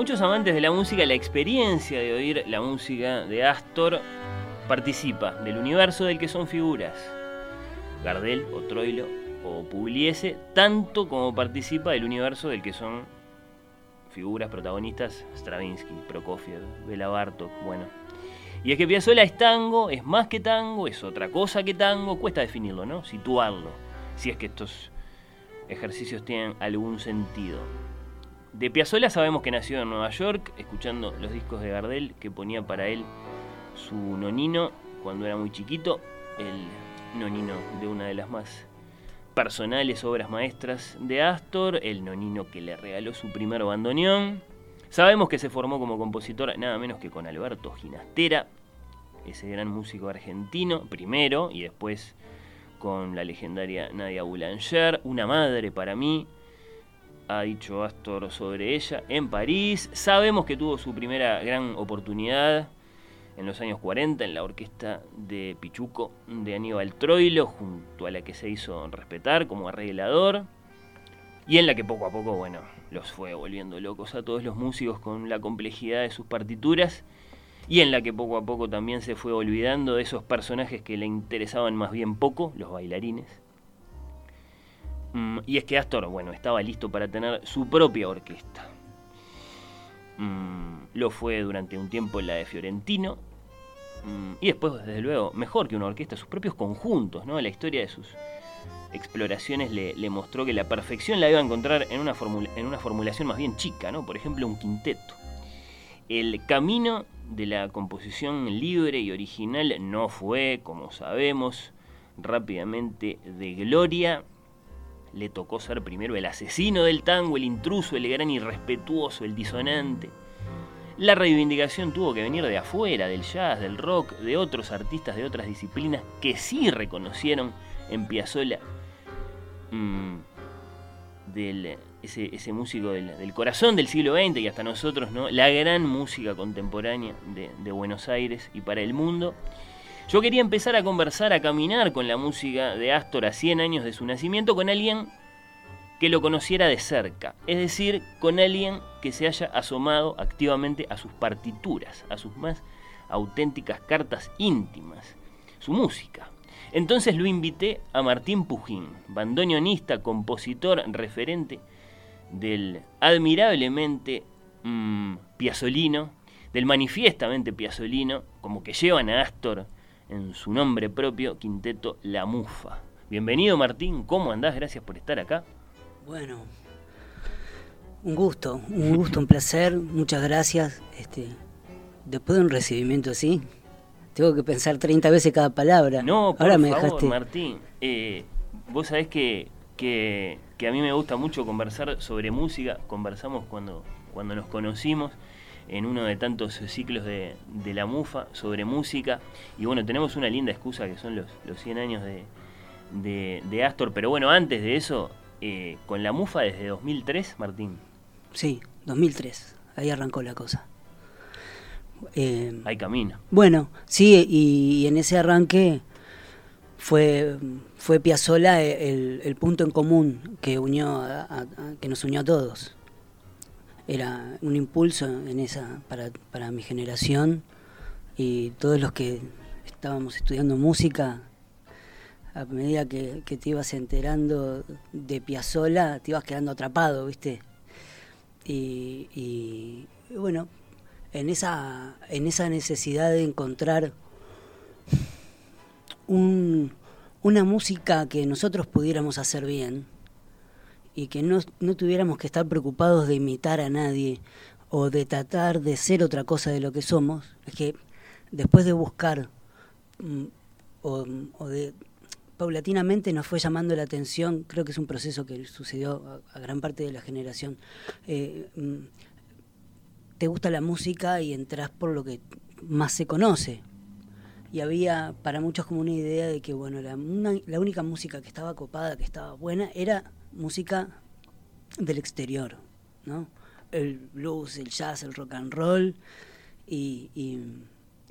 Muchos amantes de la música, la experiencia de oír la música de Astor participa del universo del que son figuras. Gardel o Troilo o Pugliese, tanto como participa del universo del que son figuras protagonistas Stravinsky, Prokofiev, Bela Bartok, bueno. Y es que Piazzolla es tango, es más que tango, es otra cosa que tango, cuesta definirlo, ¿no? Situarlo, si es que estos ejercicios tienen algún sentido. De Piazzolla sabemos que nació en Nueva York, escuchando los discos de Gardel que ponía para él su nonino cuando era muy chiquito, el nonino de una de las más personales obras maestras de Astor, el nonino que le regaló su primer bandoneón. Sabemos que se formó como compositor nada menos que con Alberto Ginastera, ese gran músico argentino, primero, y después con la legendaria Nadia Boulanger, una madre para mí, ha dicho Astor sobre ella en París. Sabemos que tuvo su primera gran oportunidad en los años 40 en la orquesta de Pichuco de Aníbal Troilo, junto a la que se hizo respetar como arreglador y en la que poco a poco, bueno, los fue volviendo locos a todos los músicos con la complejidad de sus partituras y en la que poco a poco también se fue olvidando de esos personajes que le interesaban más bien poco, los bailarines. Mm, y es que Astor, bueno, estaba listo para tener su propia orquesta. Mm, lo fue durante un tiempo la de Fiorentino. Mm, y después, desde luego, mejor que una orquesta, sus propios conjuntos, ¿no? La historia de sus exploraciones le, mostró que la perfección la iba a encontrar en una, en una formulación más bien chica, ¿no? Por ejemplo, un quinteto. El camino de la composición libre y original no fue, como sabemos, rápidamente de gloria le tocó ser primero el asesino del tango, el intruso, el gran irrespetuoso, el disonante. La reivindicación tuvo que venir de afuera, del jazz, del rock, de otros artistas de otras disciplinas que sí reconocieron en Piazzolla mm, ese, músico del, corazón del siglo XX y hasta nosotros, ¿no? la gran música contemporánea de, de Buenos Aires y para el mundo. Yo quería empezar a conversar, a caminar con la música de Astor a 100 años de su nacimiento con alguien que lo conociera de cerca, es decir, con alguien que se haya asomado activamente a sus partituras, a sus más auténticas cartas íntimas, su música. Entonces lo invité a Martín Pujín, bandoneonista, compositor, referente del admirablemente mmm, piazolino, del manifiestamente piazolino, como que llevan a Astor en su nombre propio, Quinteto La Mufa. Bienvenido Martín, ¿cómo andás? Gracias por estar acá. Bueno, un gusto, un gusto, un placer, muchas gracias. Este, después de un recibimiento así, tengo que pensar 30 veces cada palabra. No, por Ahora me dejaste... Martín, eh, vos sabés que, que, que, a mí me gusta mucho conversar sobre música, conversamos cuando, cuando nos conocimos en uno de tantos ciclos de, la MUFA sobre música. Y bueno, tenemos una linda excusa que son los, los 100 años de, de, Astor. Pero bueno, antes de eso, eh, con la MUFA desde 2003, Martín. Sí, 2003. Ahí arrancó la cosa. Eh, Hay camino. Bueno, sí, y, en ese arranque fue, fue Piazzolla el, punto en común que, unió que nos unió a todos era un impulso en esa para, para mi generación. Y todos los que estábamos estudiando música a medida que, te ibas enterando de Piazzola te ibas quedando atrapado viste y, bueno en esa en esa necesidad de encontrar un, una música que nosotros pudiéramos hacer bien y que no, no tuviéramos que estar preocupados de imitar a nadie o de tratar de ser otra cosa de lo que somos, es que después de buscar mm, o, de paulatinamente nos fue llamando la atención, creo que es un proceso que sucedió a, gran parte de la generación. Eh, mm, te gusta la música y entras por lo que más se conoce. Y había para muchos como una idea de que bueno, la, la única música que estaba copada, que estaba buena, era música del exterior, ¿no? El blues, el jazz, el rock and roll. Y,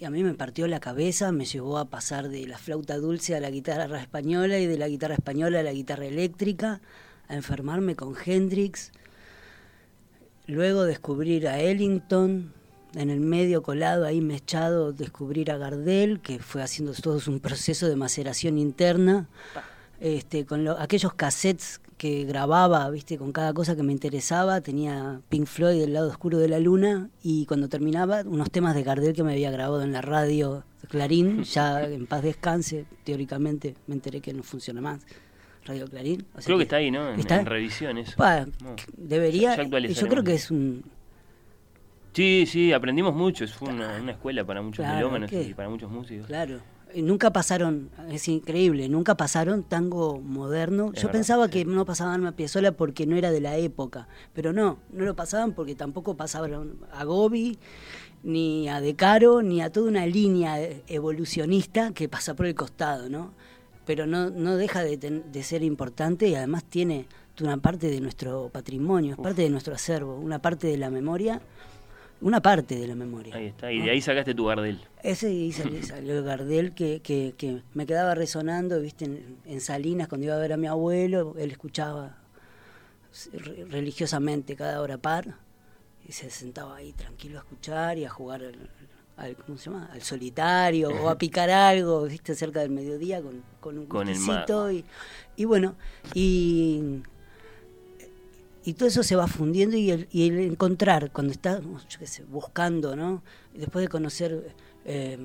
a mí me partió la cabeza, me llevó a pasar de la flauta dulce a la guitarra española y de la guitarra española a la guitarra eléctrica, a enfermarme con Hendrix. Luego descubrir a Ellington, en el medio colado ahí mechado descubrir a Gardel, que fue haciendo todo un proceso de maceración interna, este, con aquellos cassettes que grababa, viste, con cada cosa que me interesaba, tenía Pink Floyd del lado oscuro de la luna y cuando terminaba unos temas de Gardel que me había grabado en la radio Clarín, ya en paz descanse, teóricamente me enteré que no funciona más. Radio Clarín. creo que, está ahí, ¿no? En, ¿está? en revisión eso. debería. yo creo que es un. Sí, sí, aprendimos mucho. Es una, escuela para muchos melómanos y para muchos músicos. Claro nunca pasaron, es increíble, nunca pasaron tango moderno. Yo pensaba que no pasaban a Piazzolla porque no era de la época, pero no, no lo pasaban porque tampoco pasaban a Gobi, ni a De Caro, ni a toda una línea evolucionista que pasa por el costado, ¿no? Pero no, no deja de, ser importante y además tiene una parte de nuestro patrimonio, es parte de nuestro acervo, una parte de la memoria una parte de la memoria. Ahí está, y de ahí sacaste tu Gardel. Ese ahí salió, el Gardel que, que, que, me quedaba resonando, viste, en, Salinas cuando iba a ver a mi abuelo, él escuchaba religiosamente cada hora par y se sentaba ahí tranquilo a escuchar y a jugar al, ¿cómo se llama? al solitario o a picar algo, viste, cerca del mediodía con, con un con y, y bueno, y y todo eso se va fundiendo y el, encontrar, cuando sé, buscando, ¿no? Después de conocer eh,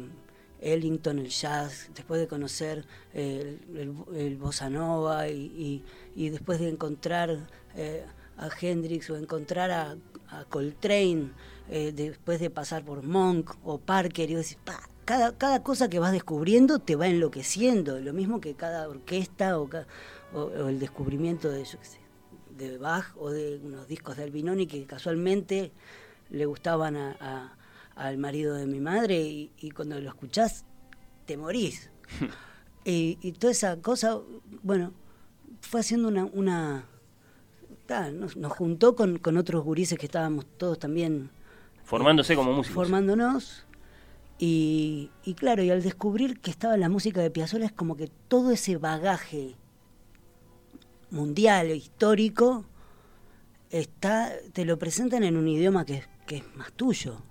Ellington, el jazz, después de conocer el, el, bossa nova y, y, después de encontrar eh, a Hendrix o encontrar a, Coltrane, eh, después de pasar por Monk o Parker, y cada, cada cosa que vas descubriendo te va enloqueciendo, lo mismo que cada orquesta o, o el descubrimiento de, yo qué sé, de Bach o de unos discos de Albinoni que casualmente le gustaban a, al marido de mi madre y, cuando lo escuchás te morís. y, toda esa cosa, bueno, fue haciendo una... una nos, juntó con, con, otros gurises que estábamos todos también... Formándose como músicos. Formándonos. Y, y claro, y al descubrir que estaba la música de Piazzolla es como que todo ese bagaje mundial histórico, está, te lo presentan en un idioma que, que es más tuyo.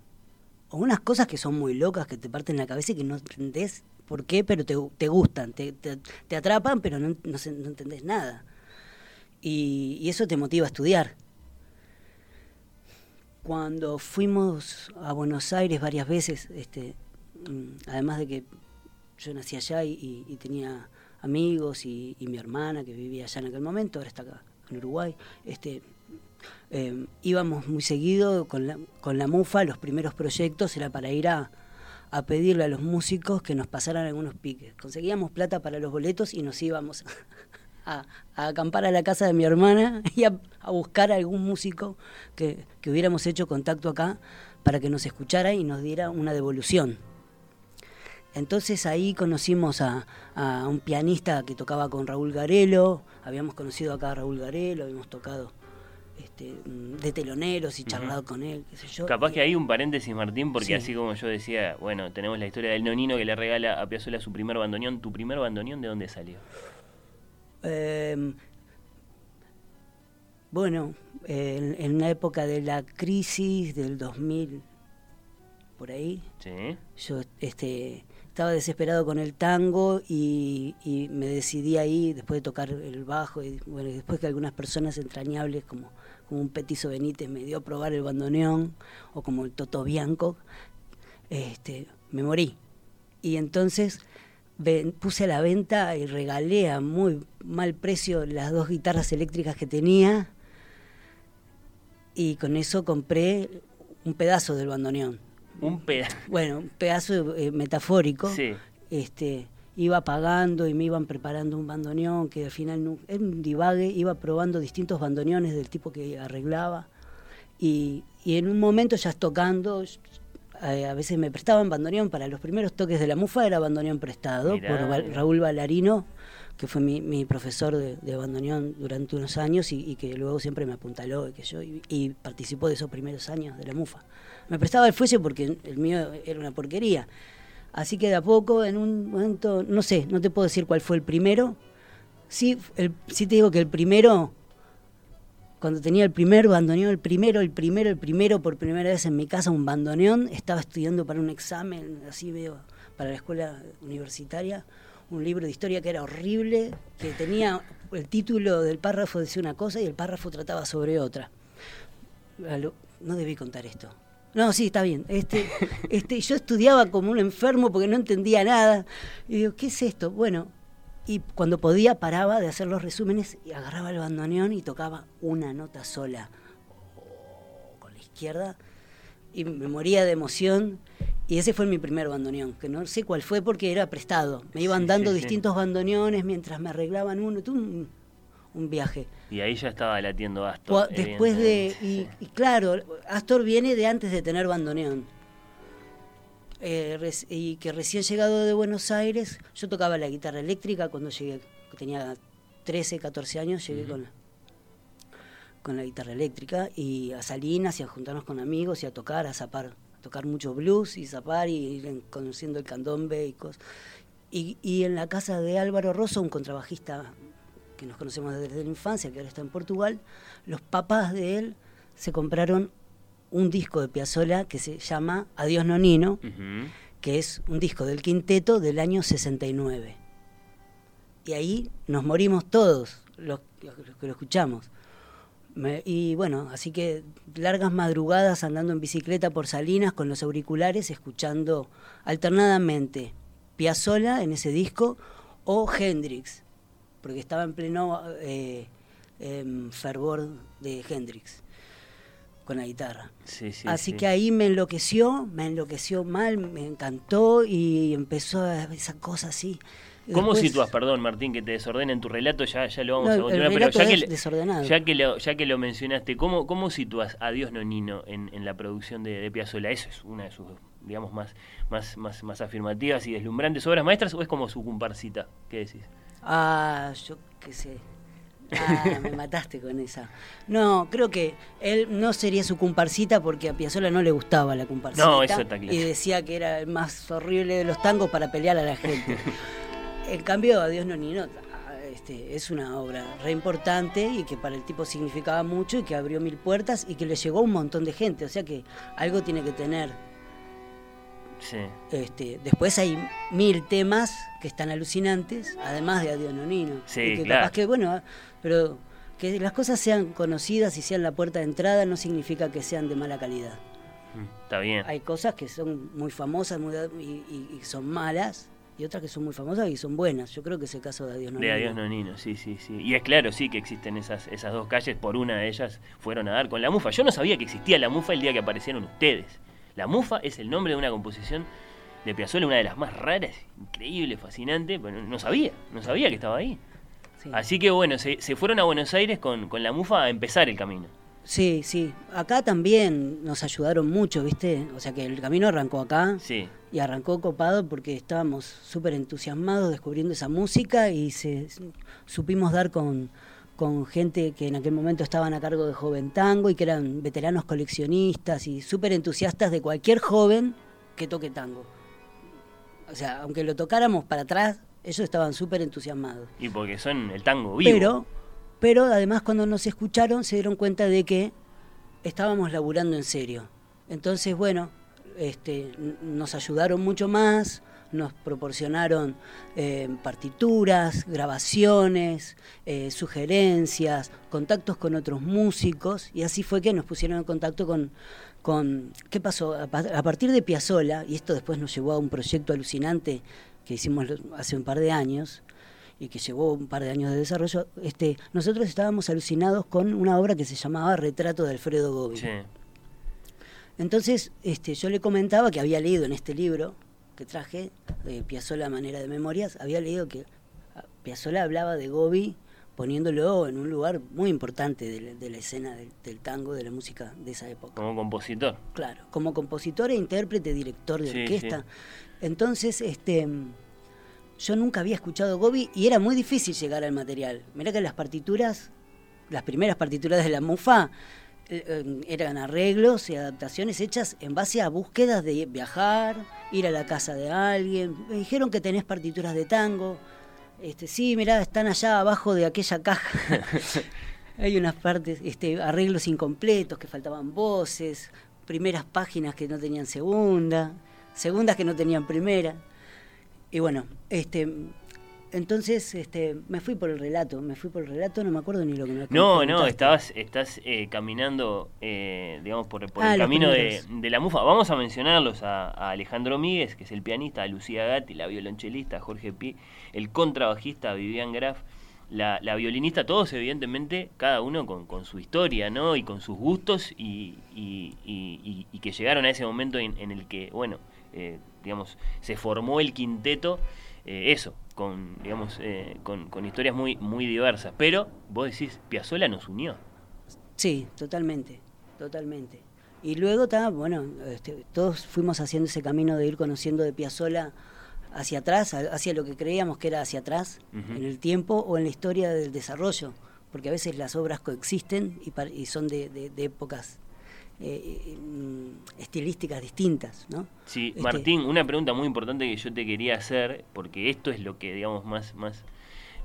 O unas cosas que son muy locas, que te parten la cabeza y que no entendés por qué, pero te, te gustan, te, te, atrapan, pero no, no, no, entendés nada. Y, eso te motiva a estudiar. Cuando fuimos a Buenos Aires varias veces, este, mm, además de que yo nací allá y tenía amigos y, mi hermana que vivía allá en aquel momento, ahora está acá en Uruguay, este, eh, íbamos muy seguido con la, con la MUFA, los primeros proyectos era para ir a, pedirle a los músicos que nos pasaran algunos piques. Conseguíamos plata para los boletos y nos íbamos a, acampar a la casa de mi hermana y a, buscar a algún músico que, que, hubiéramos hecho contacto acá para que nos escuchara y nos diera una devolución. Entonces ahí conocimos a, a un pianista que tocaba con Raúl Garelo, habíamos conocido acá a Raúl Garelo, habíamos tocado este, de teloneros y charlado con él, qué sé yo. Capaz que hay un paréntesis, Martín, porque Sí. así como yo decía, bueno, tenemos la historia del nonino que le regala a Piazzolla su primer bandoneón. ¿Tu primer bandoneón de dónde salió? Eh, bueno, en, en una época de la crisis del 2000, por ahí, Sí. yo este, estaba desesperado con el tango y, me decidí ahí, después de tocar el bajo, y bueno, después que algunas personas entrañables como, un Petizo Benítez me dio a probar el bandoneón, o como el Toto Bianco, este, me morí. Y entonces puse a la venta y regalé a muy mal precio las dos guitarras eléctricas que tenía y con eso compré un pedazo del bandoneón. Un pedazo. Bueno, un pedazo eh, metafórico. Sí. Este, iba pagando y me iban preparando un bandoneón que al final no, era un divague, iba probando distintos bandoneones del tipo que arreglaba y, y en un momento ya tocando, eh, a veces me prestaban bandoneón para los primeros toques de la mufa, era bandoneón prestado Mirá, por. Raúl Ballarino, que fue mi, mi profesor de, de bandoneón durante unos años y, y que luego siempre me apuntaló y, que yo, y, y participó de esos primeros años de la mufa. Me prestaba el fuelle porque el mío era una porquería. Así que de a poco, en un momento, no sé, no te puedo decir cuál fue el primero. Sí, el, sí te digo que el primero, cuando tenía el primer bandoneón, el primero, el primero, el primero, por primera vez en mi casa, un bandoneón, estaba estudiando para un examen, así veo, para la escuela universitaria, un libro de historia que era horrible, que tenía el título del párrafo decía una cosa y el párrafo trataba sobre otra. No debí contar esto. No, sí, está bien. Este, este, yo estudiaba como un enfermo porque no entendía nada. Y digo, ¿qué es esto? Bueno, y cuando podía paraba de hacer los resúmenes y agarraba el bandoneón y tocaba una nota sola oh, con la izquierda y me moría de emoción. Y ese fue mi primer bandoneón, que no sé cuál fue porque era prestado. Me iban Sí, dando sí, sí. distintos bandoneones mientras me arreglaban uno. Un, un viaje. Y ahí ya estaba latiendo Astor. Después de. y claro, Astor viene de antes de tener bandoneón. Eh, y que recién llegado de Buenos Aires, yo tocaba la guitarra eléctrica cuando llegué, tenía 13, 14 años, llegué con, la, con la guitarra eléctrica y a Salinas y a juntarnos con amigos y a tocar, a zapar, a tocar mucho blues y zapar y ir en- conociendo el candombe y cosas. Y, y en la casa de Álvaro Rosso, un contrabajista que nos conocemos desde la infancia, que ahora está en Portugal, los papás de él se compraron un disco de Piazzolla que se llama Adiós Nonino, que es un disco del quinteto del año 69. Y ahí nos morimos todos los, los que lo escuchamos. Me- y bueno, así que largas madrugadas andando en bicicleta por Salinas con los auriculares, escuchando alternadamente Piazzolla en ese disco o Hendrix, porque estaba en pleno eh, em, fervor de Hendrix con la guitarra. Sí, sí, Así sí. que ahí me enloqueció, me enloqueció mal, me encantó y empezó esa cosa así. ¿Cómo después- situas, perdón Martín, que te desordenen tu relato? Ya, ya lo vamos No, a continuar, pero ya que, ya, que lo, ya que lo mencionaste, ¿cómo, cómo situas a Dios Nonino en, en la producción de, de Piazzolla? ¿Eso es una de sus, digamos, más, más, más, más afirmativas y deslumbrantes obras maestras o es como su comparsita? ¿Qué decís? Ah, yo qué sé. Ah, me mataste con esa. No, creo que él no sería su comparsita porque a Piazzolla no le gustaba la comparsita. No, eso está claro. Y decía que era el más horrible de los tangos para pelear a la gente. En cambio, Adiós Nonino ah, este, es una obra re importante y que para el tipo significaba mucho y que abrió mil puertas y que le llegó a un montón de gente. O sea que algo tiene que tener. Sí. Este, después hay mil temas que están alucinantes, además de Adiós Nonino. Sí, Y que claro. capaz que, bueno, pero que las cosas sean conocidas y sean la puerta de entrada no significa que sean de mala calidad. Mm, Está bien. Hay cosas que son muy famosas muy- y, y- y son malas, y otras que son muy famosas y son buenas. Yo creo que es el caso de Adiós Nonino. De Adiós Nonino, sí, sí, sí. Y es claro, sí, que existen esas, esas dos calles. Por una de ellas fueron a dar con la mufa. Yo no sabía que existía la mufa el día que aparecieron ustedes. La mufa es el nombre de una composición de Piazzolla, una de las más raras, increíble, fascinante. Pero no sabía, no sabía que estaba ahí. Sí. Así que bueno, se, se fueron a Buenos Aires con, con la mufa a empezar el camino. Sí, sí. Acá también nos ayudaron mucho, ¿viste? O sea que el camino arrancó acá. Sí. Y arrancó copado porque estábamos súper entusiasmados descubriendo esa música y se, supimos dar con, con gente que en aquel momento estaban a cargo de Joven Tango y que eran veteranos coleccionistas y súper entusiastas de cualquier joven que toque tango. O sea, aunque lo tocáramos para atrás, ellos estaban súper entusiasmados. Y porque son el tango vivo. Pero, pero además cuando nos escucharon se dieron cuenta de que estábamos laburando en serio. Entonces, bueno, este, nos ayudaron mucho más, nos proporcionaron eh, partituras, grabaciones, eh, sugerencias, contactos con otros músicos y así fue que nos pusieron en contacto con, con ¿qué pasó? A, partir de Piazzola, y esto después nos llevó a un proyecto alucinante que hicimos hace un par de años y que llevó un par de años de desarrollo, este, nosotros estábamos alucinados con una obra que se llamaba Retrato de Alfredo Gobi. Sí. Entonces, este, yo le comentaba que había leído en este libro que traje, de Piazzolla Manera de Memorias, había leído que ah, Piazzolla hablaba de Gobi poniéndolo en un lugar muy importante de la, de la escena del, del, tango, de la música de esa época. Como compositor. Claro, como compositor e intérprete, director de Sí, orquesta. sí. Entonces, este, yo nunca había escuchado Gobi y era muy difícil llegar al material. Mirá que las partituras, las primeras partituras de la Mufa, eran arreglos y adaptaciones hechas en base a búsquedas de viajar, ir a la casa de alguien. Me dijeron que tenés partituras de tango. Este, sí, mirá, están allá abajo de aquella caja. Hay unas partes, este, arreglos incompletos, que faltaban voces, primeras páginas que no tenían segunda, segundas que no tenían primera. Y bueno, este, entonces este, me fui por el relato, me fui por el relato, no me acuerdo ni lo que me No, no, estabas, estás eh, caminando, eh, digamos, por, por Ah, el camino de, la mufa. Vamos a mencionarlos a, a Alejandro Míguez, que es el pianista, a Lucía Gatti, la violonchelista, a Jorge Pi, el contrabajista, a Vivian Graf, la, la violinista, todos evidentemente, cada uno con, con su historia, ¿no? Y con sus gustos y, y- y- y- y que llegaron a ese momento en, en el que, bueno, eh, digamos, se formó el quinteto, eh, eso, con, digamos, eh, con, con historias muy, muy diversas. Pero vos decís, Piazzolla nos unió. Sí, totalmente, totalmente. Y luego está, bueno, este, todos fuimos haciendo ese camino de ir conociendo de Piazzola hacia atrás, hacia lo que creíamos que era hacia atrás, en el tiempo o en la historia del desarrollo, porque a veces las obras coexisten y, par- y son de, de- de épocas eh, mm, estilísticas distintas, ¿no? Sí, Este, Martín, una pregunta muy importante que yo te quería hacer, porque esto es lo que, digamos, más, más,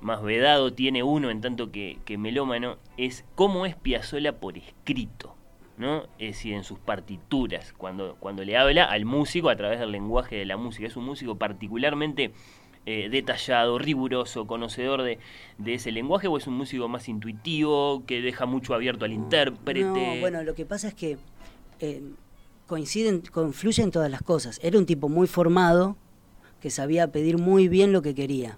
más vedado tiene uno en tanto que, que melómano, es cómo es Piazzolla por escrito, ¿no? Es decir, en sus partituras, cuando, cuando le habla al músico a través del lenguaje de la música. Es un músico particularmente eh, detallado, riguroso, conocedor de, de ese lenguaje, o es un músico más intuitivo, que deja mucho abierto al intérprete. No, bueno, lo que pasa es que eh, coinciden, confluyen todas las cosas. Era un tipo muy formado, que sabía pedir muy bien lo que quería.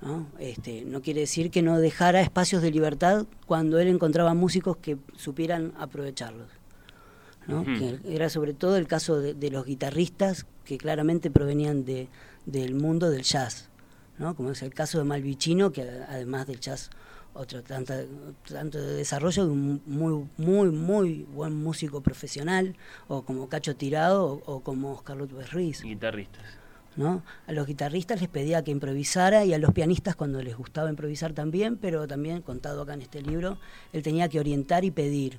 ¿no? Este, no quiere decir que no dejara espacios de libertad cuando él encontraba músicos que supieran aprovecharlos. ¿no? Ujú. Que era sobre todo el caso de, de los guitarristas que claramente provenían de, del mundo del jazz, ¿no? como es el caso de Malvicino, que además del jazz otro tanto, tanto de desarrollo de un muy muy muy buen músico profesional o como Cacho Tirado o, o como Oscar López Ruiz Guitarristas. ¿no? A los guitarristas les pedía que improvisara y a los pianistas cuando les gustaba improvisar también, pero también contado acá en este libro, él tenía que orientar y pedir,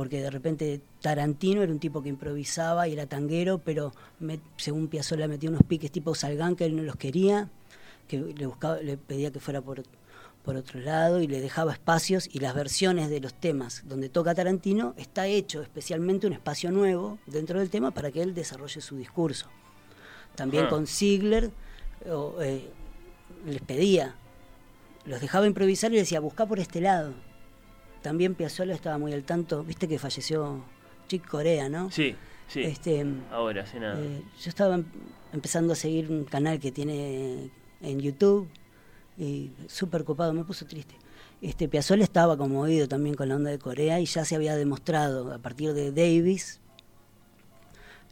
porque de repente Tarantino era un tipo que improvisaba y era tanguero, pero me- según Piazzolla metía unos piques tipo Salgán que él no los quería, que le buscaba, le pedía que fuera por por otro lado y le dejaba espacios y las versiones de los temas donde toca Tarantino está hecho especialmente un espacio nuevo dentro del tema para que él desarrolle su discurso. También Ajá. con Ziegler eh, les pedía, los dejaba improvisar y les decía, busca por este lado. También Piazzolla estaba muy al tanto, viste que falleció Chick Corea, ¿no? Sí, sí. Este, Ahora, hace nada. eh, yo estaba em- empezando a seguir un canal que tiene en YouTube y súper copado, me puso triste. Este Piazzolla estaba conmovido también con la onda de Corea y ya se había demostrado a partir de Davis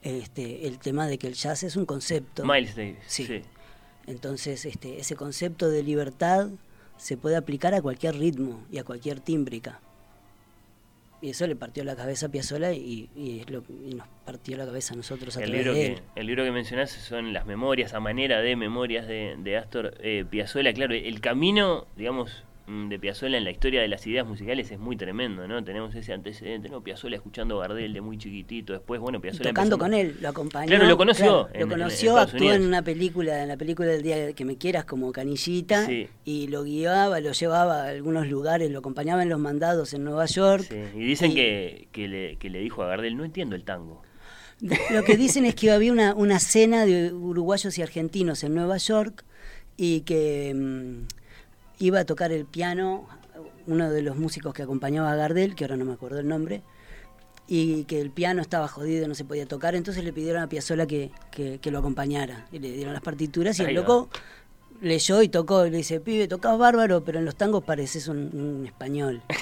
este, el tema de que el jazz es un concepto. Miles Davis. Sí. sí. Entonces, este, ese concepto de libertad se puede aplicar a cualquier ritmo y a cualquier tímbrica. y eso le partió la cabeza a Piazzolla y, y, lo, y nos partió la cabeza a nosotros a el libro de que. El libro que mencionás son las memorias, a manera de memorias de, de Astor eh, Piazzolla. Claro, el camino, digamos, de Piazzolla en la historia de las ideas musicales es muy tremendo, ¿no? Tenemos ese antecedente, ¿no? Piazzolla escuchando Gardel de muy chiquitito, después, bueno, Piazzolla tocando con él, lo acompañó. Claro, lo conoció claro, en- lo conoció, en actuó en una película, en la película del día que me quieras como canillita, Sí. y lo guiaba, lo llevaba a algunos lugares, lo acompañaba en los mandados en Nueva York. Sí, Y dicen Y- que, que, le, que le dijo a Gardel, no entiendo el tango. Lo que dicen es que había una, una cena de uruguayos y argentinos en Nueva York y que mm, iba a tocar el piano uno de los músicos que acompañaba a Gardel, que ahora no me acuerdo el nombre, y que el piano estaba jodido, no se podía tocar, entonces le pidieron a Piazzolla que, que, que lo acompañara y le dieron las partituras y el loco leyó y tocó y le dice, pibe, tocás bárbaro, pero en los tangos pareces un, un español.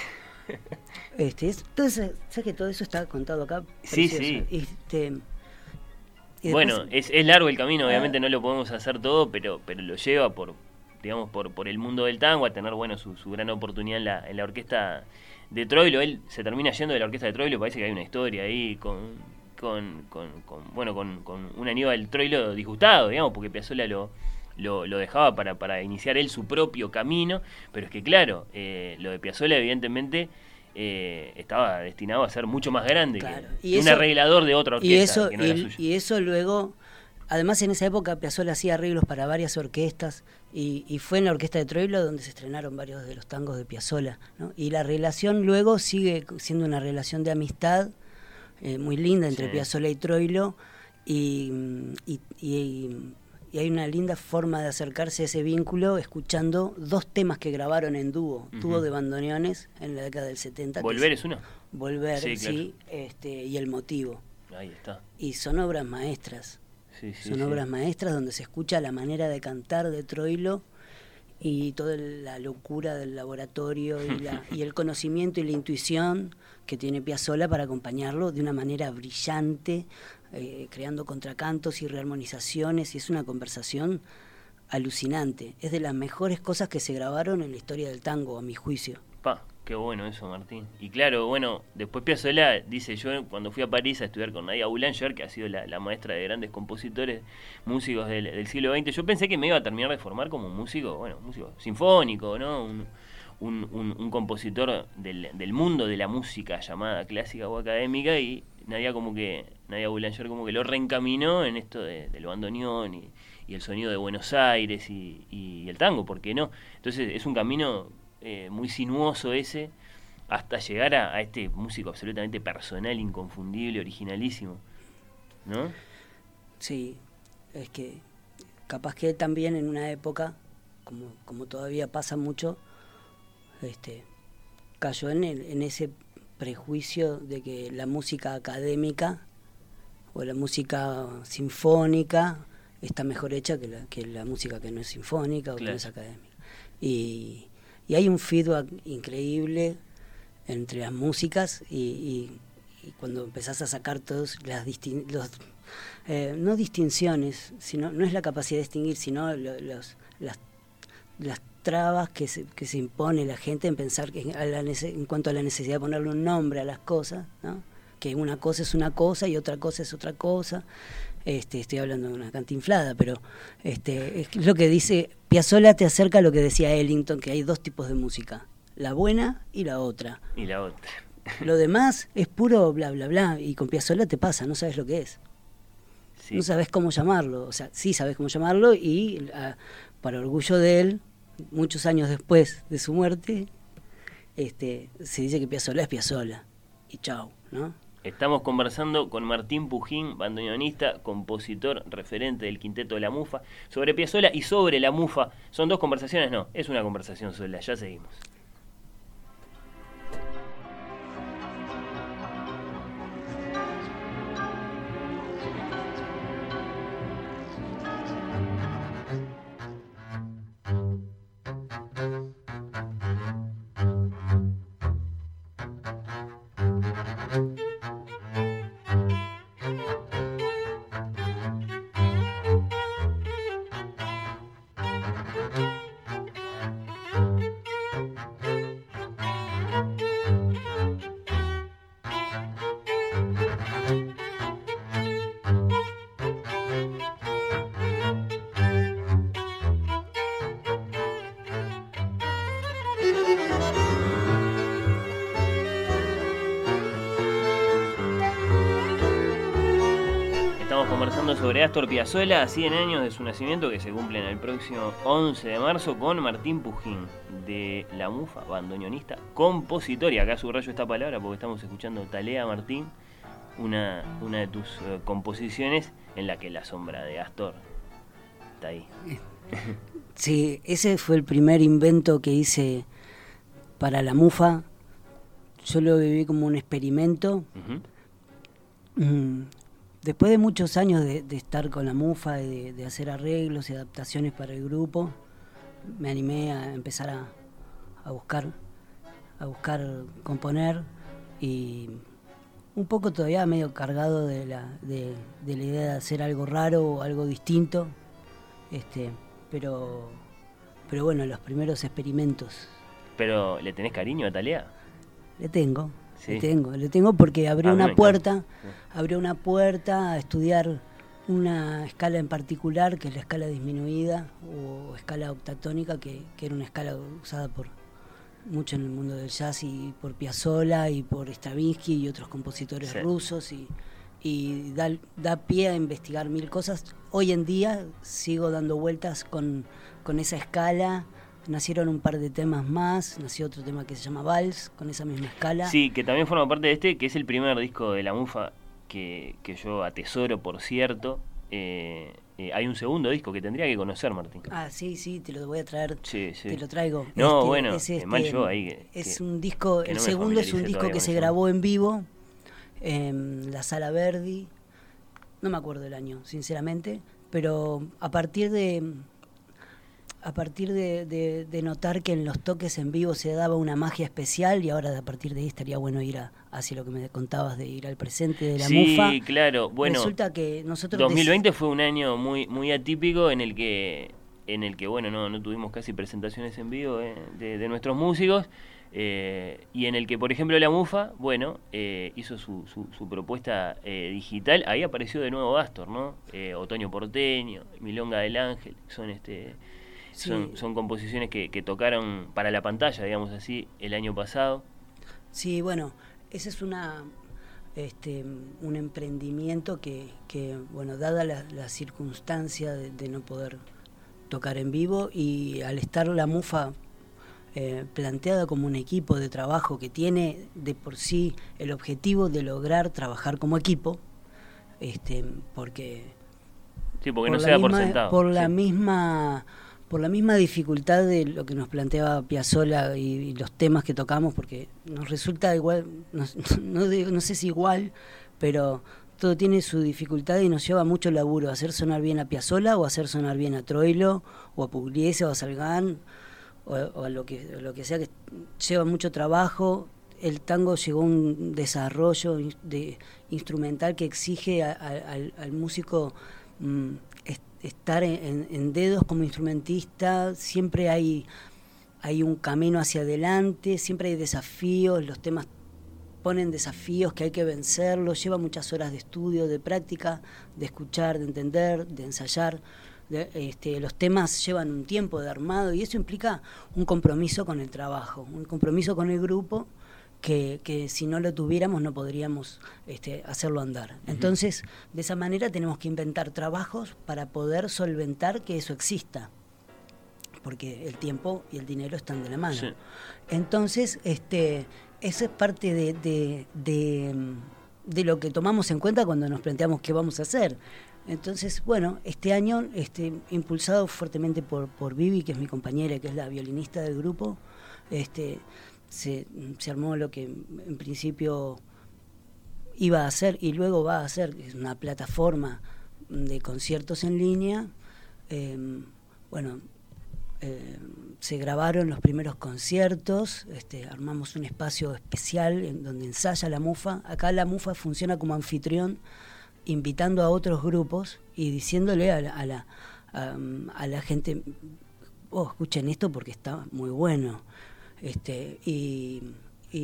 Este, es- entonces, ¿sabes que todo eso está contado acá? Sí, Precioso. sí. Este, y después- Bueno, es, es largo el camino, Ah. obviamente no lo podemos hacer todo, pero, pero lo lleva por, digamos, por, por el mundo del tango, a tener bueno su, su gran oportunidad en la, en la orquesta de Troilo. Él se termina yendo de la orquesta de Troilo, parece que hay una historia ahí con, con, con, con, bueno, con, con un Aníbal Troilo disgustado, digamos, porque Piazzolla lo, lo, lo dejaba para, para iniciar él su propio camino, pero es que claro, eh, lo de Piazzolla evidentemente eh, estaba destinado a ser mucho más grande Claro, que, y que un eso- arreglador de otra orquesta y eso, que no era y, suya. y eso luego, además en esa época Piazzolla hacía arreglos para varias orquestas y, y fue en la orquesta de Troilo donde se estrenaron varios de los tangos de Piazzolla. ¿no? Y la relación luego sigue siendo una relación de amistad eh, muy linda entre Sí. Piazzolla y Troilo y, y- y- y hay una linda forma de acercarse a ese vínculo escuchando dos temas que grabaron en dúo, dúo de bandoneones en la década del 70. que Volver es es uno. Volver, Sí, sí, claro. este, y el motivo. Ahí está. Y son obras maestras. Sí, sí, son sí. obras maestras donde se escucha la manera de cantar de Troilo y toda la locura del laboratorio y, la- y el conocimiento y la intuición que tiene Piazzolla para acompañarlo de una manera brillante, eh, creando contracantos y rearmonizaciones, y es una conversación alucinante. Es de las mejores cosas que se grabaron en la historia del tango, a mi juicio. Pa, qué bueno eso, Martín. Y claro, bueno, después Piazzolla dice, yo cuando fui a París a estudiar con Nadia Boulanger, que ha sido la, maestra de grandes compositores, músicos del, siglo XX, yo pensé que me iba a terminar de formar como un músico, bueno, músico sinfónico, ¿no? Un- un compositor del, del mundo de la música llamada clásica o académica y Nadia como que, Nadia Boulanger como que lo reencaminó en esto de- del bandoneón y, y el sonido de Buenos Aires y, y el tango, ¿por qué no? Entonces es un camino eh, muy sinuoso ese hasta llegar a, a este músico absolutamente personal, inconfundible, originalísimo. ¿No? Sí, es que capaz que también en una época, como, como todavía pasa mucho, este, cayó en, el- en ese prejuicio de que la música académica o la música sinfónica está mejor hecha que la, que la música que no es sinfónica o que no es académica. Y, y hay un feedback increíble entre las músicas y, y- cuando empezás a sacar todos las distin- eh, no distinciones, sino no es la capacidad de distinguir, sino las, las trabas que se, que se impone la gente en pensar que a la en cuanto a la necesidad de ponerle un nombre a las cosas, que una cosa es una cosa y otra cosa es otra cosa. Este, estoy hablando de una cantinflada, pero este, es lo que dice Piazzolla te acerca a lo que decía Ellington, que hay dos tipos de música, la buena y la otra. Y la otra. Lo demás es puro bla bla bla y con Piazzolla te pasa, no sabes lo que es. Sí. No sabes cómo llamarlo, o sea, sí sabes cómo llamarlo y ah, para orgullo de él, muchos años después de su muerte, este, se dice que Piazzolla es Piazzolla y chau, ¿no? Estamos conversando con Martín Pujín, bandoneonista, compositor, referente del Quinteto de la Mufa, sobre Piazzolla y sobre la Mufa. Son dos conversaciones, no, es una conversación sola, ya seguimos. Sobre Astor Piazzolla, 100 años de su nacimiento que se cumplen el próximo 11 de marzo con Martín Pujín de La Mufa, bandoneonista, compositor. Y acá subrayo esta palabra porque estamos escuchando Talea Martín, una, una de tus eh, composiciones en la que la sombra de Astor está ahí. Sí, ese fue el primer invento que hice para La Mufa. Yo lo viví como un experimento. Mm, después de muchos años de, estar con la mufa, de, de, hacer arreglos y adaptaciones para el grupo, me animé a empezar a, buscar, a buscar componer y un poco todavía medio cargado de la, de, la idea de hacer algo raro o algo distinto, este, pero, pero bueno, los primeros experimentos. ¿Pero le tenés cariño a Talía? Le tengo. Le tengo, le tengo porque abrió una puerta, abrió una puerta a estudiar una escala en particular, que es la escala disminuida o escala octatónica, que, era una escala usada por mucho en el mundo del jazz y por Piazzolla y por Stravinsky y otros compositores rusos y, y da, da, pie a investigar mil cosas. Hoy en día sigo dando vueltas con, con esa escala Nacieron un par de temas más, nació otro tema que se llama Vals, con esa misma escala. Sí, que también forma parte de este, que es el primer disco de La Mufa que, yo atesoro, por cierto. Eh, eh, hay un segundo disco que tendría que conocer, Martín. Ah, sí, sí, te lo voy a traer. Sí, sí. Te lo traigo. No, este, bueno, es mal yo ahí. es un disco, el segundo es un disco que se grabó en vivo en la Sala Verdi. No me acuerdo el año, sinceramente, pero a partir de a partir de, notar que en los toques en vivo se daba una magia especial y ahora a partir de ahí estaría bueno ir a, hacia lo que me contabas de ir al presente de la mufa. Sí, claro. Bueno, resulta que nosotros 2020 fue un año muy muy atípico en el que en el que bueno no, no tuvimos casi presentaciones en vivo eh, de, nuestros músicos eh, y en el que por ejemplo la mufa bueno eh, hizo su, su, propuesta digital ahí apareció de nuevo Astor no Otoño porteño Milonga del Ángel son este son, composiciones que, tocaron para la pantalla, digamos así, el año pasado. Sí, bueno, ese es una este, un emprendimiento que, bueno, dada la, circunstancia de, no poder tocar en vivo y al estar la mufa eh, planteada como un equipo de trabajo que tiene de por sí el objetivo de lograr trabajar como equipo, este, porque... Sí, porque no sea por sentado. Por la misma por la misma dificultad de lo que nos planteaba Piazzolla y, los temas que tocamos, porque nos resulta igual, no, no, sé si igual, pero todo tiene su dificultad y nos lleva mucho laburo hacer sonar bien a Piazzolla o hacer sonar bien a Troilo o a Pugliese o a Salgán o, a lo que, lo que sea que lleva mucho trabajo. El tango llegó a un desarrollo de, instrumental que exige al, músico mm, estar en, dedos como instrumentista, siempre hay, hay un camino hacia adelante, siempre hay desafíos, los temas ponen desafíos que hay que vencerlos, lleva muchas horas de estudio, de práctica, de escuchar, de entender, de ensayar. este, los temas llevan un tiempo de armado y eso implica un compromiso con el trabajo, un compromiso con el grupo que, si no lo tuviéramos no podríamos este, hacerlo andar. Entonces, de esa manera tenemos que inventar trabajos para poder solventar que eso exista, porque el tiempo y el dinero están de la mano. Entonces, este, esa es parte de, de, lo que tomamos en cuenta cuando nos planteamos qué vamos a hacer. Entonces, bueno, este año, este, impulsado fuertemente por, por Vivi, que es mi compañera, que es la violinista del grupo, este, se, armó lo que en principio iba a hacer y luego va a es una plataforma de conciertos en línea. Em, bueno, em, se grabaron los primeros conciertos, este, armamos un espacio especial en donde ensaya la mufa. Acá la mufa funciona como anfitrión, invitando a otros grupos y diciéndole a la, a la gente, oh, escuchen esto porque está muy bueno. Este, y,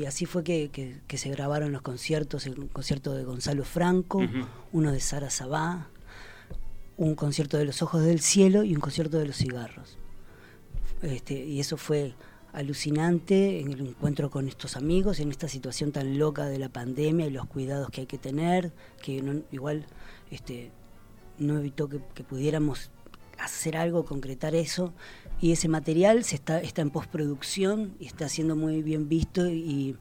así fue que, se grabaron los conciertos, el concierto de Gonzalo Franco, uno de Sara Sabá, un concierto de Los Ojos del Cielo y un concierto de Los Cigarros. Este, y eso fue alucinante en el encuentro con estos amigos, en esta situación tan loca de la pandemia y los cuidados que hay que tener, que igual este, no evitó que, pudiéramos hacer algo, concretar eso. Y ese material se está, está en postproducción y está siendo muy bien visto y,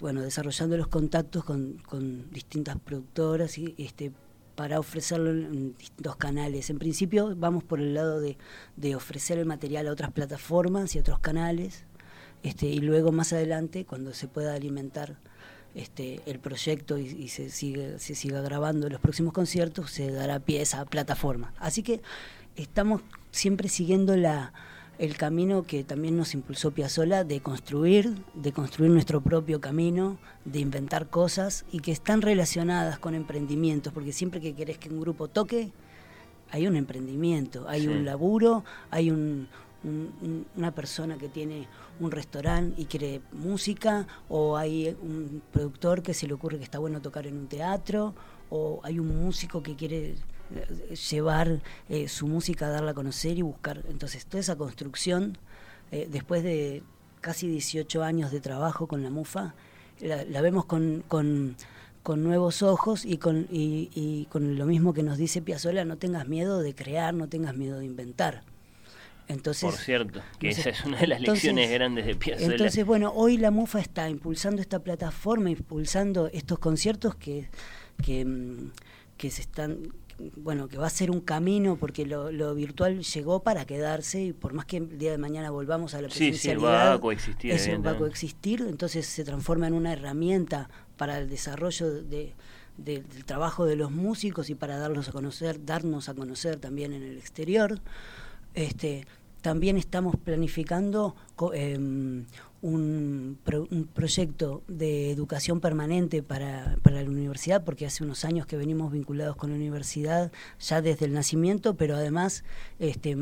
bueno, desarrollando los contactos con, con distintas productoras y este para ofrecerlo en distintos canales. En principio vamos por el lado de, de ofrecer el material a otras plataformas y otros canales, este, y luego más adelante, cuando se pueda alimentar este, el proyecto y, se, sigue, se siga grabando los próximos conciertos, se dará pie a esa plataforma. Así que estamos siempre siguiendo la, el camino que también nos impulsó Piazzolla de construir, de construir nuestro propio camino, de inventar cosas y que están relacionadas con emprendimientos, porque siempre que querés que un grupo toque, hay un emprendimiento, hay un laburo, hay un, una persona que tiene un restaurante y quiere música, o hay un productor que se le ocurre que está bueno tocar en un teatro, o hay un músico que quiere llevar eh, su música, darla a conocer y buscar. Entonces, toda esa construcción, eh, después de casi 18 años de trabajo con la MUFA, la, vemos con, con, con, nuevos ojos y con, y, y con lo mismo que nos dice Piazzolla, no tengas miedo de crear, no tengas miedo de inventar. Por cierto, que esa es una de las lecciones grandes de Piazzolla. Entonces, bueno, hoy la MUFA está impulsando esta plataforma, impulsando estos conciertos que, que, mm, que se están bueno, que va a ser un camino porque lo, virtual llegó para quedarse y por más que el día de mañana volvamos a la presencialidad, sí, va a coexistir, eso va a coexistir, entonces se transforma en una herramienta para el desarrollo de, del trabajo de los músicos y para darlos a conocer, darnos a conocer también en el exterior. Este, también estamos planificando em, un, proyecto de educación permanente para, la universidad, porque hace unos años que venimos vinculados con la universidad ya desde el nacimiento, pero además este,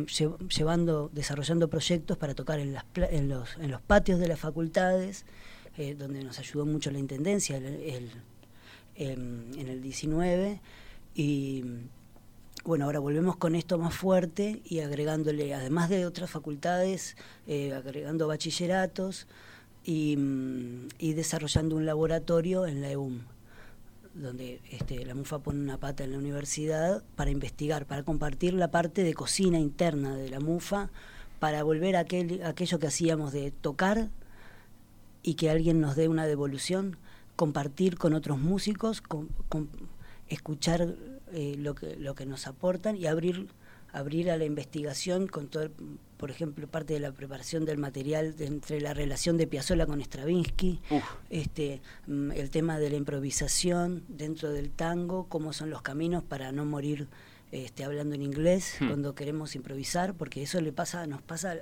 llevando, desarrollando proyectos para tocar en, las, en, los, en los patios de las facultades, eh, donde nos ayudó mucho la Intendencia el, em, en el 19, y bueno, ahora volvemos con esto más fuerte y agregándole, además de otras facultades, eh, agregando bachilleratos mm, y, desarrollando un laboratorio en la EUM, donde este, la MUFA pone una pata en la universidad para investigar, para compartir la parte de cocina interna de la MUFA, para volver a aquel, aquello que hacíamos de tocar y que alguien nos dé una devolución, compartir con otros músicos, escuchar eh, lo, que, lo que nos aportan y abrir, abrir a la investigación con todo, por ejemplo, parte de la preparación del material entre la relación de Piazzolla con Stravinsky, este, mm, el tema de la improvisación dentro del tango, cómo son los caminos para no morir este, hablando en inglés hmm. cuando queremos improvisar, porque eso le pasa, nos pasa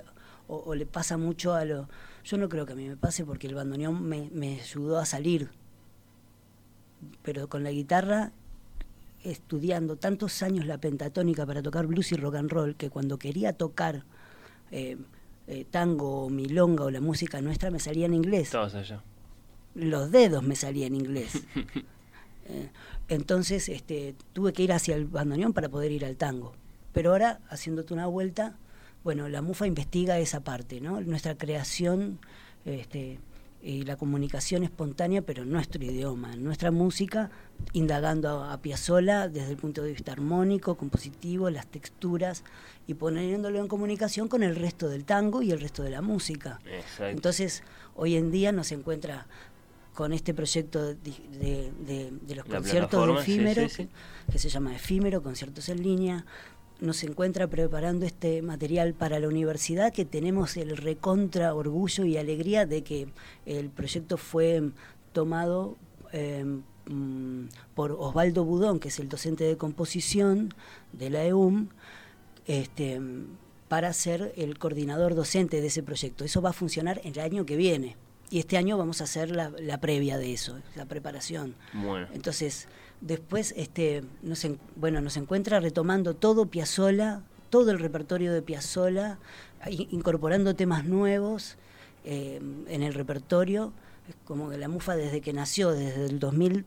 o, le pasa mucho a lo... Yo no creo que a mí me pase porque el bandoneón me, me ayudó a salir, pero con la guitarra estudiando tantos años la pentatónica para tocar blues y rock and roll que cuando quería tocar eh, eh, tango o milonga o la música nuestra me salía en inglés. allá. Los dedos me salían en inglés. Eh, entonces este, tuve que ir hacia el bandoneón para poder ir al tango. Pero ahora, haciéndote una vuelta, bueno, la MUFA investiga esa parte, ¿no? Nuestra creación este, y la comunicación espontánea, pero en nuestro idioma, en nuestra música, indagando a, Piazzolla desde el punto de vista armónico, compositivo, las texturas y poniéndolo en comunicación con el resto del tango y el resto de la música. Entonces, hoy en día nos encuentra con este proyecto de, de, los conciertos de efímero, que se llama Efímero, conciertos en línea, nos encuentra preparando este material para la universidad, que tenemos el recontra orgullo y alegría de que el proyecto fue tomado em, mm, por Osvaldo Budón, que es el docente de composición de la EUM, este, para ser el coordinador docente de ese proyecto. Eso va a funcionar el año que viene. Y este año vamos a hacer la, la previa de eso, la preparación. Bueno. Entonces, Después, este, nos, bueno, nos encuentra retomando todo Piazzola, todo el repertorio de Piazzola, incorporando temas nuevos eh, en el repertorio, como que la MUFA desde que nació, desde el 2000,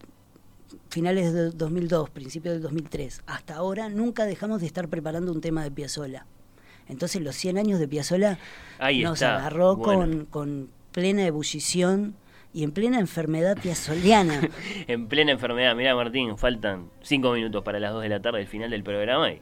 finales del 2002, principios del 2003, hasta ahora, nunca dejamos de estar preparando un tema de Piazzola. Entonces los 100 años de Piazzola nos agarró con, con plena ebullición y en plena enfermedad piazoliana. en plena enfermedad, mira Martín, faltan cinco minutos para las dos de la tarde, el final del programa, y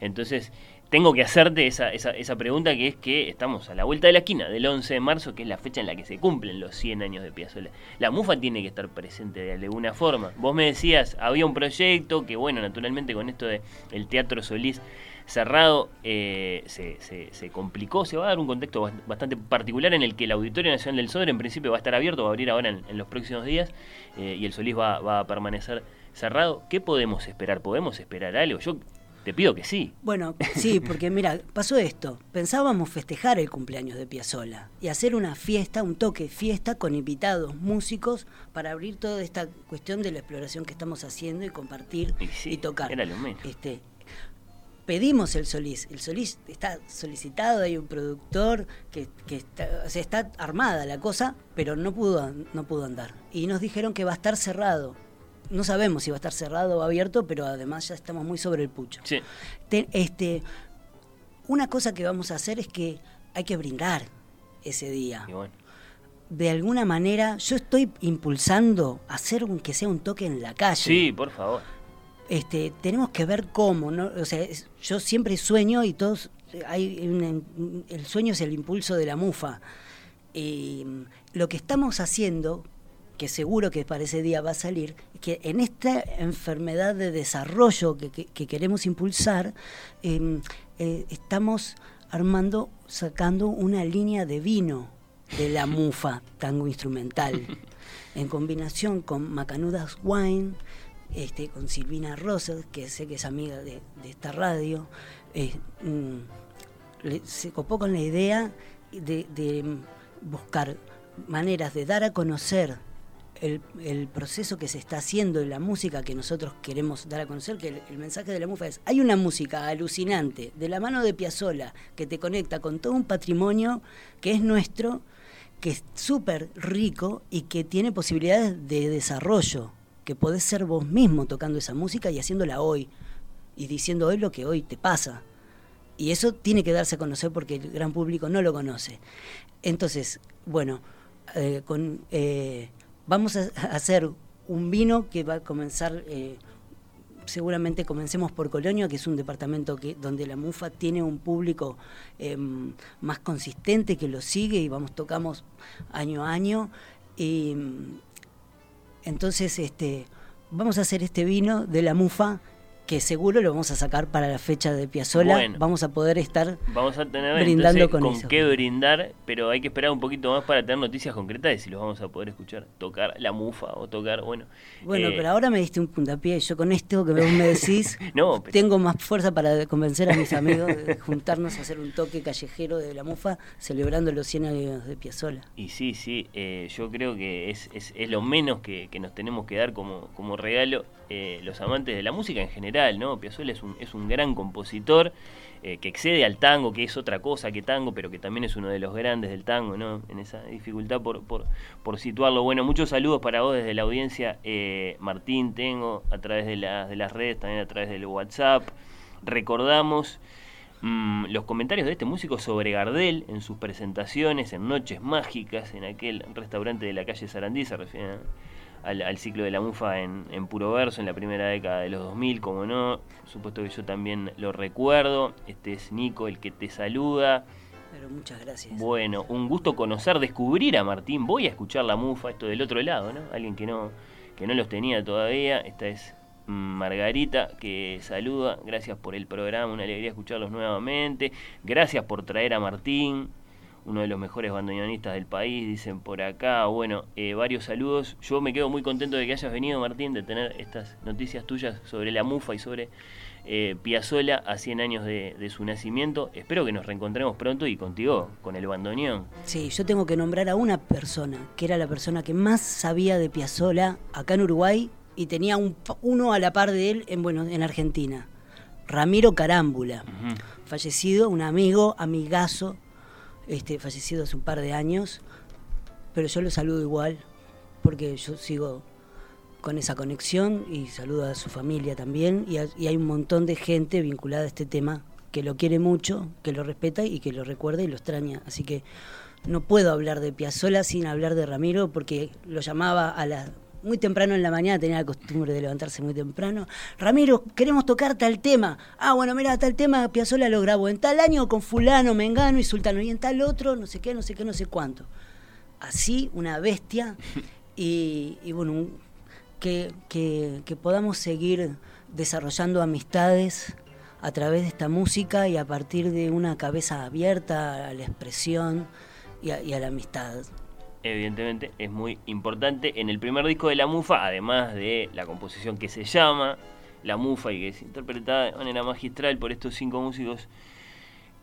entonces tengo que hacerte esa, esa, esa, pregunta que es que estamos a la vuelta de la esquina del 11 de marzo, que es la fecha en la que se cumplen los 100 años de Piazzolla. La MUFA tiene que estar presente de alguna forma. Vos me decías, había un proyecto que, bueno, naturalmente con esto de el Teatro Solís cerrado eh, se, se, complicó, se va a dar un contexto bastante particular en el que el Auditorio Nacional del Sodre en principio va a estar abierto, va a abrir ahora en, los próximos días eh, y el Solís va, va a permanecer cerrado. ¿Qué podemos esperar? ¿Podemos esperar algo? Yo te pido que sí. Bueno, sí, porque mira, pasó esto. Pensábamos festejar el cumpleaños de Piazzola y hacer una fiesta, un toque fiesta con invitados, músicos, para abrir toda esta cuestión de la exploración que estamos haciendo y compartir y, tocar. Era lo menos. Este, pedimos el Solís. El Solís está solicitado, hay un productor que, está, o sea, está armada la cosa, pero no pudo, no pudo andar. Y nos dijeron que va a estar cerrado no sabemos si va a estar cerrado o abierto, pero además ya estamos muy sobre el pucho. Sí. este, una cosa que vamos a hacer es que hay que brindar ese día. De alguna manera, yo estoy impulsando hacer un, que sea un toque en la calle. Sí, por favor. Este, tenemos que ver cómo, ¿no? O sea, yo siempre sueño y todos hay el sueño es el impulso de la mufa. y lo que estamos haciendo que seguro que para ese día va a salir, que en esta enfermedad de desarrollo que, queremos impulsar, em, eh, estamos armando, sacando una línea de vino de la mufa, tango instrumental, en combinación con Macanudas Wine, este, con Silvina Rosas, que sé que es amiga de, esta radio, mm, se copó con la idea de, buscar maneras de dar a conocer el, proceso que se está haciendo en la música que nosotros queremos dar a conocer, que el, mensaje de la MUFA es, hay una música alucinante de la mano de Piazzola que te conecta con todo un patrimonio que es nuestro, que es súper rico y que tiene posibilidades de desarrollo, que podés ser vos mismo tocando esa música y haciéndola hoy, y diciendo hoy lo que hoy te pasa. Y eso tiene que darse a conocer porque el gran público no lo conoce. Entonces, bueno, eh. Eh, Vamos a hacer un vino que va a comenzar, eh, seguramente comencemos por Colonia, que es un departamento que, donde la MUFA tiene un público em, más consistente que lo sigue y vamos, tocamos año a año. Entonces, este, vamos a hacer este vino de la MUFA que seguro lo vamos a sacar para la fecha de Piazzola. vamos a poder estar vamos a tener, brindando con, con qué brindar, pero hay que esperar un poquito más para tener noticias concretas de si los vamos a poder escuchar tocar la mufa o tocar, bueno. Bueno, eh, pero ahora me diste un puntapié. Yo con esto que vos me decís, tengo más fuerza para convencer a mis amigos de juntarnos a hacer un toque callejero de la mufa celebrando los 100 años de Piazzola. Y sí, sí, eh, yo creo que es, es, es lo menos que, que, nos tenemos que dar como, como regalo eh, los amantes de la música en general, ¿no? Piazzolla es un, es un gran compositor eh, que excede al tango, que es otra cosa que tango, pero que también es uno de los grandes del tango, ¿no? En esa dificultad por, por, por situarlo. Bueno, muchos saludos para vos desde la audiencia. Eh, Martín, tengo a través de, de las redes, también a través del WhatsApp. Recordamos mm, los comentarios de este músico sobre Gardel en sus presentaciones, en Noches Mágicas, en aquel restaurante de la calle Sarandí, se refiere al, ciclo de la mufa en, puro verso en la primera década de los 2000, como no, supuesto que yo también lo recuerdo. Este es Nico el que te saluda. Pero muchas gracias. Bueno, un gusto conocer, descubrir a Martín. Voy a escuchar la mufa, esto del otro lado, ¿no? Alguien que no, que no los tenía todavía. Esta es Margarita que saluda. Gracias por el programa, una alegría escucharlos nuevamente. Gracias por traer a Martín uno de los mejores bandoneonistas del país, dicen por acá. Bueno, eh, varios saludos. Yo me quedo muy contento de que hayas venido, Martín, de tener estas noticias tuyas sobre la mufa y sobre eh, Piazzola a 100 años de, su nacimiento. Espero que nos reencontremos pronto y contigo, con el bandoneón. Sí, yo tengo que nombrar a una persona, que era la persona que más sabía de Piazzola acá en Uruguay y tenía un, uno a la par de él en, bueno, en Argentina. Ramiro Carámbula, fallecido, un amigo, amigazo, este, fallecido hace un par de años, pero yo lo saludo igual, porque yo sigo con esa conexión y saludo a su familia también, y, hay un montón de gente vinculada a este tema que lo quiere mucho, que lo respeta y que lo recuerda y lo extraña. Así que no puedo hablar de Piazzolla sin hablar de Ramiro porque lo llamaba a las muy temprano en la mañana, tenía la costumbre de levantarse muy temprano. Ramiro, queremos tocar tal tema. Ah, bueno, mira, tal tema Piazzolla lo grabó en tal año con fulano, mengano y sultano. Y en tal otro, no sé qué, no sé qué, no sé cuánto. Así, una bestia. Y, y bueno, que, que, que podamos seguir desarrollando amistades a través de esta música y a partir de una cabeza abierta a la expresión y a, y a la amistad. Evidentemente es muy importante. En el primer disco de La Mufa, además de la composición que se llama La Mufa y que es interpretada de manera magistral por estos cinco músicos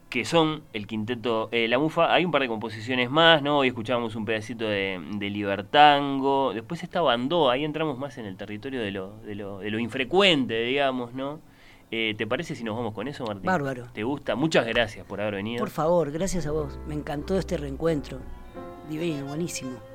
que son el quinteto eh, La Mufa, hay un par de composiciones más, ¿no? Hoy escuchábamos un pedacito de, de Libertango, después está Bandó, ahí entramos más en el territorio de lo, de lo, de lo infrecuente, digamos, ¿no? Eh, ¿Te parece si nos vamos con eso, Martín? Bárbaro. ¿Te gusta? Muchas gracias por haber venido. Por favor, gracias a vos. Me encantó este reencuentro. Divino, buenísimo.